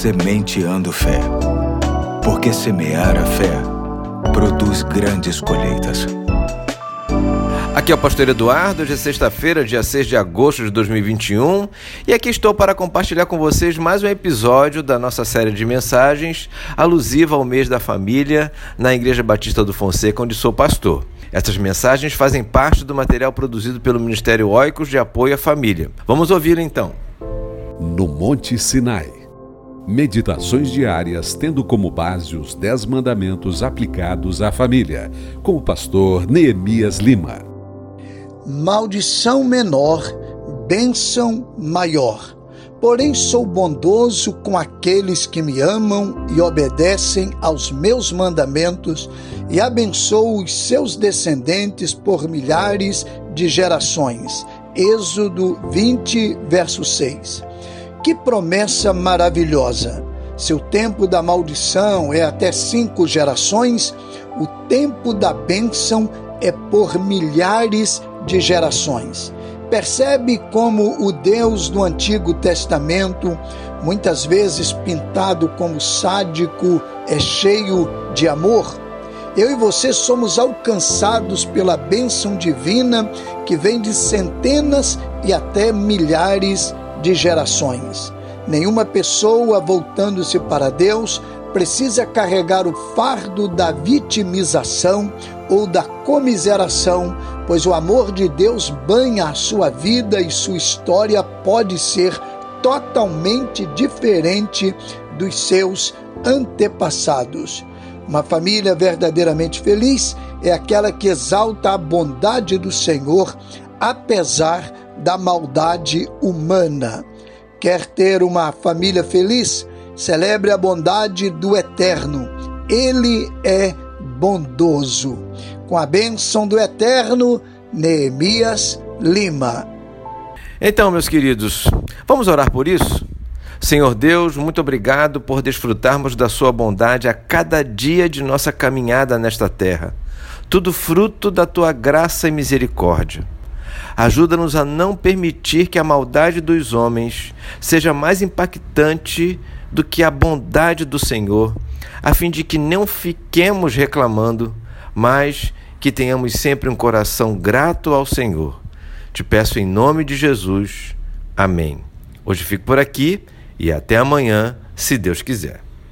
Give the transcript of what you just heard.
Sementeando Fé. Porque semear a fé produz grandes colheitas. Aqui é o Pastor Eduardo, hoje é sexta-feira, dia 6 de agosto de 2021, e aqui estou para compartilhar com vocês mais um episódio da nossa série de mensagens alusiva ao mês da família na Igreja Batista do Fonseca, onde sou pastor. Essas mensagens fazem parte do material produzido pelo Ministério Oicos de Apoio à Família. Vamos ouvir então. No Monte Sinai. Meditações diárias tendo como base os Dez Mandamentos aplicados à família, com o pastor Neemias Lima. Maldição menor, bênção maior. Porém, sou bondoso com aqueles que me amam e obedecem aos meus mandamentos, e abençoo os seus descendentes por milhares de gerações. Êxodo 20, verso 6. Que promessa maravilhosa! Se o tempo da maldição é até cinco gerações, o tempo da bênção é por milhares de gerações. Percebe como o Deus do Antigo Testamento, muitas vezes pintado como sádico, é cheio de amor? Eu e você somos alcançados pela bênção divina que vem de centenas e até milhares de gerações. Nenhuma pessoa voltando-se para Deus precisa carregar o fardo da vitimização ou da comiseração, pois o amor de Deus banha a sua vida e sua história pode ser totalmente diferente dos seus antepassados. Uma família verdadeiramente feliz é aquela que exalta a bondade do Senhor, apesar da maldade humana. Quer ter uma família feliz? Celebre a bondade do Eterno. Ele é bondoso. Com a bênção do Eterno, Neemias Lima. Então, meus queridos, vamos orar por isso? Senhor Deus, muito obrigado por desfrutarmos da Sua bondade a cada dia de nossa caminhada nesta terra. Tudo fruto da Tua graça e misericórdia. Ajuda-nos a não permitir que a maldade dos homens seja mais impactante do que a bondade do Senhor, a fim de que não fiquemos reclamando, mas que tenhamos sempre um coração grato ao Senhor. Te peço em nome de Jesus. Amém. Hoje fico por aqui e até amanhã, se Deus quiser.